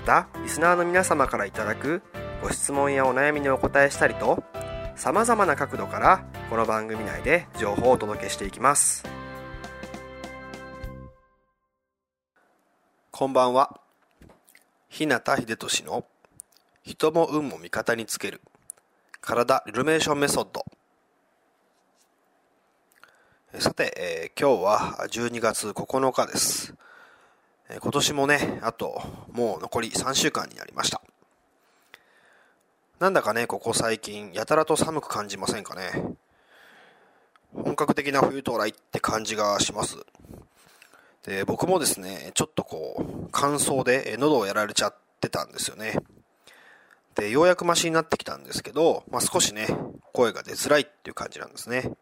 またリスナーの皆様からいただくご質問やお悩みにお答えしたりとさまざまな角度からこの番組内で情報をお届けしていきます。こんばんは。日向秀俊の人も運も味方につける体リルメーションメソッド。さて、えー、今日は12月9日です、今年もねあともう残り3週間になりました。なんだかねここ最近やたらと寒く感じませんかね。本格的な冬到来って感じがします。で僕もですねちょっとこう乾燥で喉をやられちゃってたんですよね。で、ようやくマシになってきたんですけど、まあ、少しね、声が出づらいっていう感じなんですね。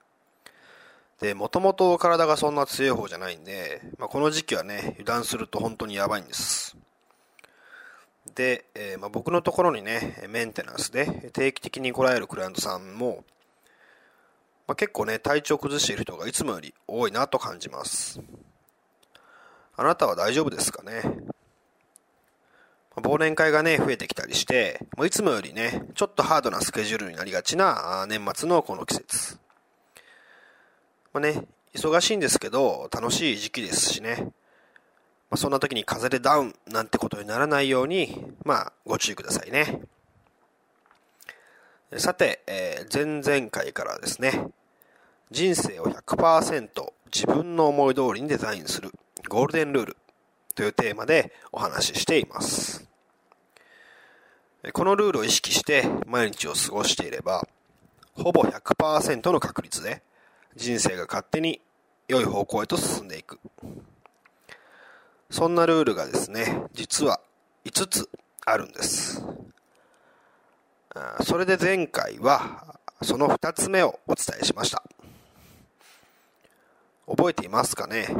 で、もともと体がそんな強い方じゃないんで、まあ、この時期はね、油断すると本当にやばいんです。で、えー、まあ、僕のところにね、メンテナンスで定期的に来られるクライアントさんも、まあ、結構ね、体調崩している人がいつもより多いなと感じます。あなたは大丈夫ですかね？まあ忘年会がね、増えてきたりして、もういつもよりね、ちょっとハードなスケジュールになりがちな年末のこの季節。まあね、忙しいんですけど、楽しい時期ですしね。まあ、そんな時に風邪でダウンなんてことにならないように、まあ、ご注意くださいね。さて、えー、前々回からですね、人生を100%自分の思い通りにデザインするゴールデンルールというテーマでお話ししています。このルールを意識して毎日を過ごしていれば、ほぼ100%の確率で人生が勝手に良い方向へと進んでいく。そんなルールがですね、実は5つあるんです。それで前回はその2つ目をお伝えしました。覚えていますかね？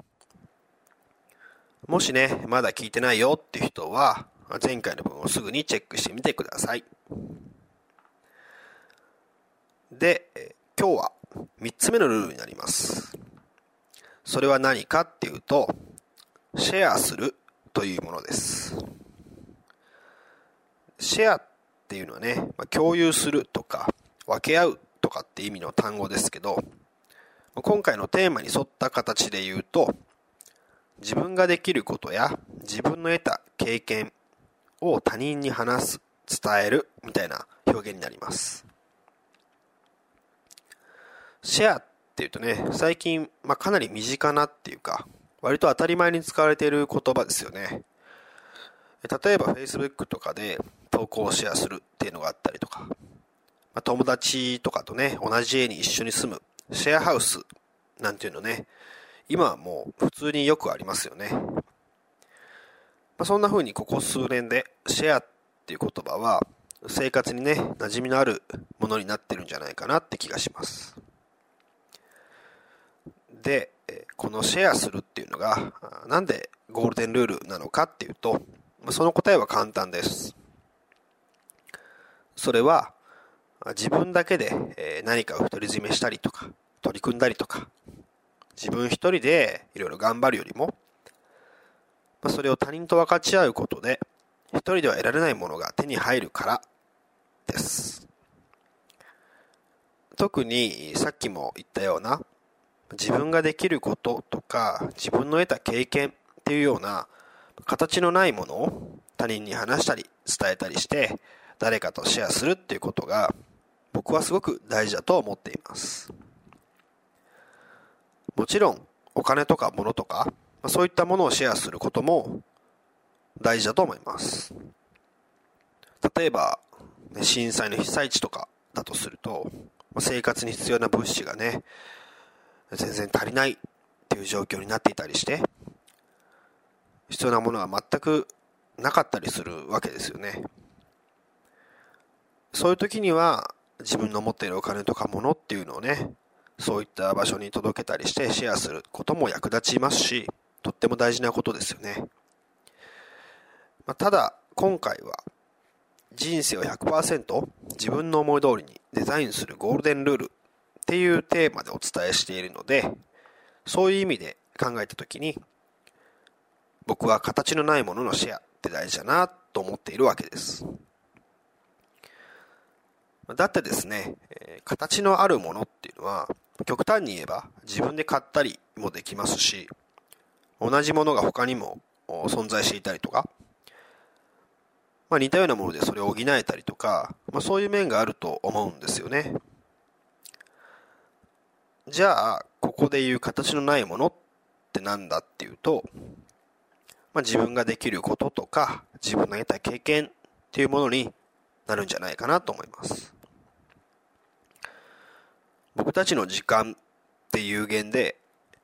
もしね、まだ聞いてないよって人は、前回の分をすぐにチェックしてみてください。で、今日は3つ目のルールになります。それは何かっていうと、シェアするというものです。シェアっていうのはねま、共有するとか、分け合うとかって意味の単語ですけど、今回のテーマに沿った形で言うと、自分ができることや自分の得た経験を他人に話す、伝えるみたいな表現になります。シェアっていうとね、最近、まあ、かなり身近なっていうか、割と当たり前に使われている言葉ですよね。例えば Facebook とかで投稿をシェアするっていうのがあったりとか、まあ、友達とかとね、同じ家に一緒に住むシェアハウスなんていうのね、今はもう普通によくありますよね。まあ、そんな風にここ数年でシェアっていう言葉は生活にね、馴染みのあるものになってるんじゃないかなって気がします。で、このシェアするっていうのがなんでゴールデンルールなのかっていうと、その答えは簡単です。それは自分だけで何かを独り占めしたりとか取り組んだりとか自分一人でいろいろ頑張るよりも、それを他人と分かち合うことで一人では得られないものが手に入るからです特にさっきも言ったような自分ができることとか自分の得た経験っていうような形のないものを他人に話したり伝えたりして誰かとシェアするっていうことが僕はすごく大事だと思っています。もちろんお金とか物とかそういったものをシェアすることも大事だと思います。例えば震災の被災地とかだとすると生活に必要な物資がね全然足りないっていう状況になっていたりして必要なものが全くなかったりするわけですよね。そういう時には自分の持っているお金とか物っていうのをねそういった場所に届けたりしてシェアすることも役立ちますしとっても大事なことですよね、まあ、ただ今回は人生を100%自分の思い通りにデザインするゴールデンルールっていうテーマでお伝えしているのでそういう意味で考えた時に僕は形のないもののシェアって大事だなと思っているわけですだってですね形のあるものっていうのは極端に言えば自分で買ったりもできますし同じものが他にも存在していたりとかまあ、似たようなものでそれを補えたりとか、まあ、そういう面があると思うんですよね。じゃあ、ここで言う形のないものって何だっていうと、まあ、自分ができることとか、自分の得た経験っていうものになるんじゃないかなと思います。僕たちの時間って有限で、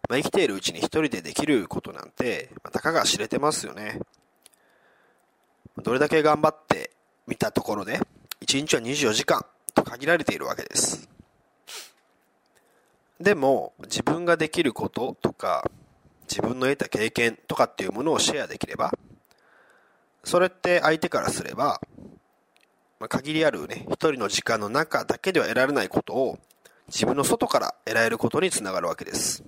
まあ、生きているうちに一人でできることなんて、まあ、たかが知れてますよね。どれだけ頑張ってみたところで、1日は24時間と限られているわけです。でも、自分ができることとか、自分の得た経験とかっていうものをシェアできれば、それって相手からすれば、まあ、限りあるね、一人の時間の中だけでは得られないことを、自分の外から得られることにつながるわけです。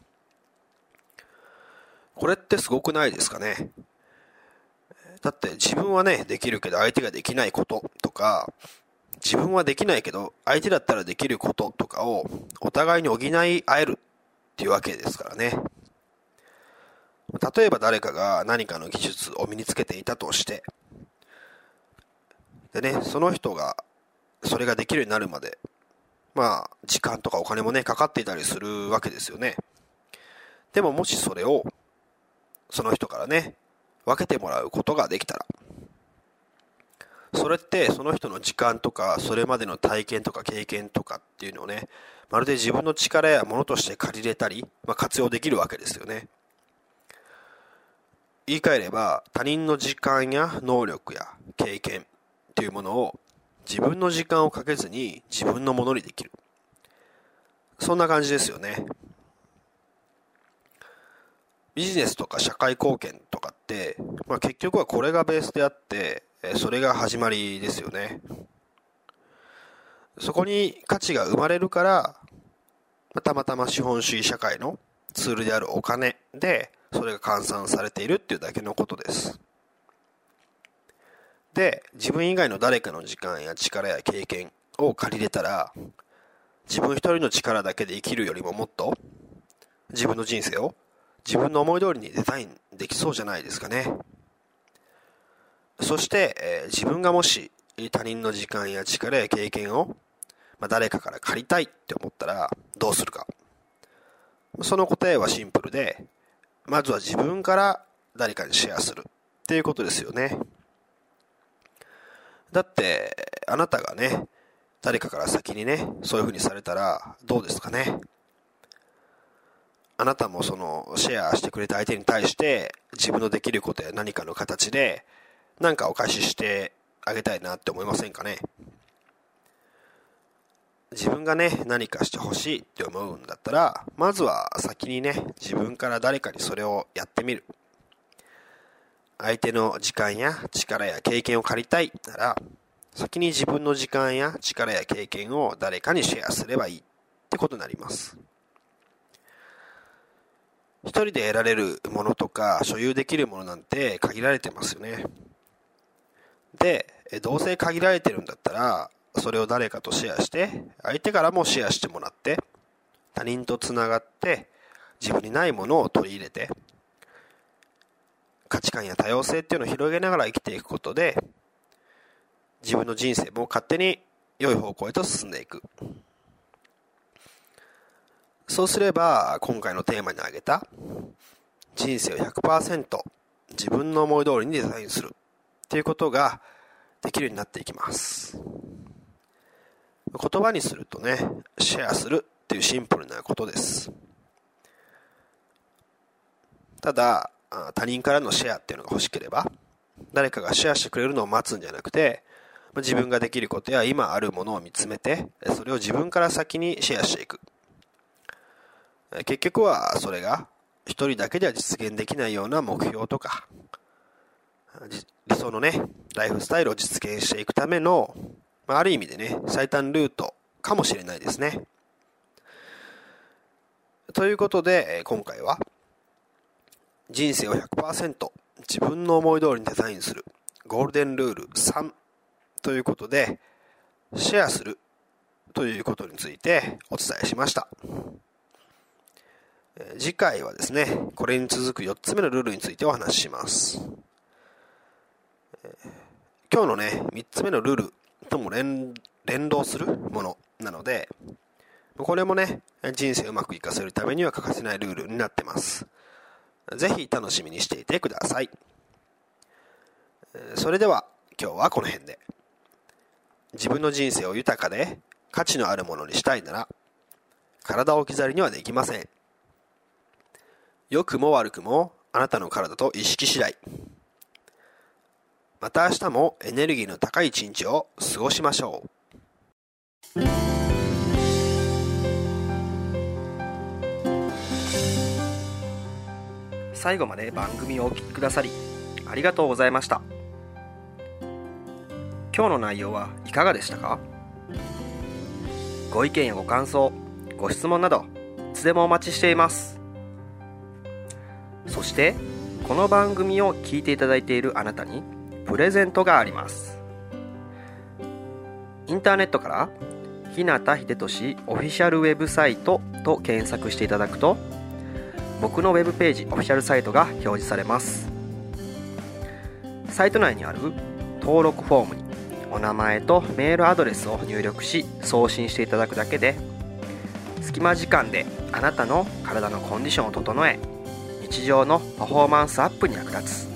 これってすごくないですかね？だって自分はね、できるけど相手ができないこととか、自分はできないけど相手だったらできることとかをお互いに補い合えるっていうわけですからね。例えば誰かが何かの技術を身につけていたとして、でね、その人がそれができるようになるまで、まあ、時間とかお金もね、かかっていたりするわけですよね。でももしそれを、その人からね、分けてもらうことができたら、それってその人の時間とか、それまでの体験とか経験とかっていうのをね、まるで自分の力やものとして借りれたり、まあ、活用できるわけですよね。言い換えれば、他人の時間や能力や経験っていうものを自分の時間をかけずに自分のものにできる。そんな感じですよね。ビジネスとか社会貢献とかって、まあ、結局はこれがベースであって、それが始まりですよね。そこに価値が生まれるから、たまたま資本主義社会のツールであるお金で、それが換算されているっていうだけのことです。で、自分以外の誰かの時間や力や経験を借りれたら、自分一人の力だけで生きるよりももっと、自分の人生を自分の思い通りにデザインできそうじゃないですかね。そして、えー、自分がもし他人の時間や力や経験を、まあ、誰かから借りたいって思ったらどうするか。その答えはシンプルで、まずは自分から誰かにシェアするっていうことですよね。だって、あなたがね、誰かから先にね、そういう風にされたらどうですかね。あなたもそのシェアしてくれた相手に対して自分のできることや何かの形で何かお返ししてあげたいなって思いませんかね？自分がね何かしてほしいって思うんだったらまずは先にね自分から誰かにそれをやってみる。相手の時間や力や経験を借りたいなら先に自分の時間や力や経験を誰かにシェアすればいいってことになります。一人で得られるものとか所有できるものなんて限られてますよね。で、どうせ限られてるんだったら、それを誰かとシェアして、相手からもシェアしてもらって、他人とつながって、自分にないものを取り入れて、価値観や多様性っていうのを広げながら生きていくことで自分の人生も勝手に良い方向へと進んでいく。そうすれば今回のテーマに挙げた人生を100%自分の思い通りにデザインする。っていうことができるようになっていきます。言葉にするとねシェアするっていうシンプルなことです。ただ他人からのシェアっていうのが欲しければ誰かがシェアしてくれるのを待つんじゃなくて自分ができることや今あるものを見つめてそれを自分から先にシェアしていく。結局はそれが一人だけでは実現できないような目標とか理想のねライフスタイルを実現していくためのある意味でね最短ルートかもしれないですね。ということで今回は人生を100%自分の思い通りにデザインするゴールデンルール3ということでシェアするということについてお伝えしました。次回はですねこれに続く4つ目のルールについてお話しします。今日のね3つ目のルールとも連動するものなのでこれもね人生をうまくいかせるためには欠かせないルールになってますぜひ楽しみにしていてください。それでは今日はこの辺で。自分の人生を豊かで価値のあるものにしたいなら、体を置き去りにはできません。良くも悪くもあなたの体と意識次第。また明日もエネルギーの高い一日を過ごしましょう。最後まで番組をお聴きくださりありがとうございました。今日の内容はいかがでしたか？ご意見やご感想ご質問などいつでもお待ちしています。そしてこの番組を聞いていただいているあなたにプレゼントがあります。インターネットから日向秀俊オフィシャルウェブサイトと検索していただくと僕のウェブページオフィシャルサイトが表示されます。サイト内にある登録フォームにお名前とメールアドレスを入力し送信していただくだけで隙間時間であなたの体のコンディションを整え日常のパフォーマンスアップに役立つ。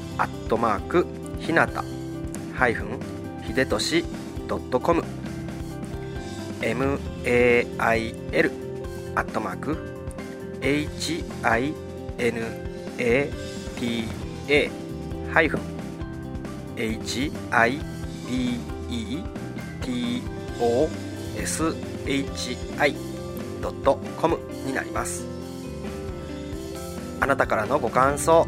アットマークひなたハイフンひでとし .com mail アットマーク hinata ハイフン。hibetoshi.com になります。あなたからのご感想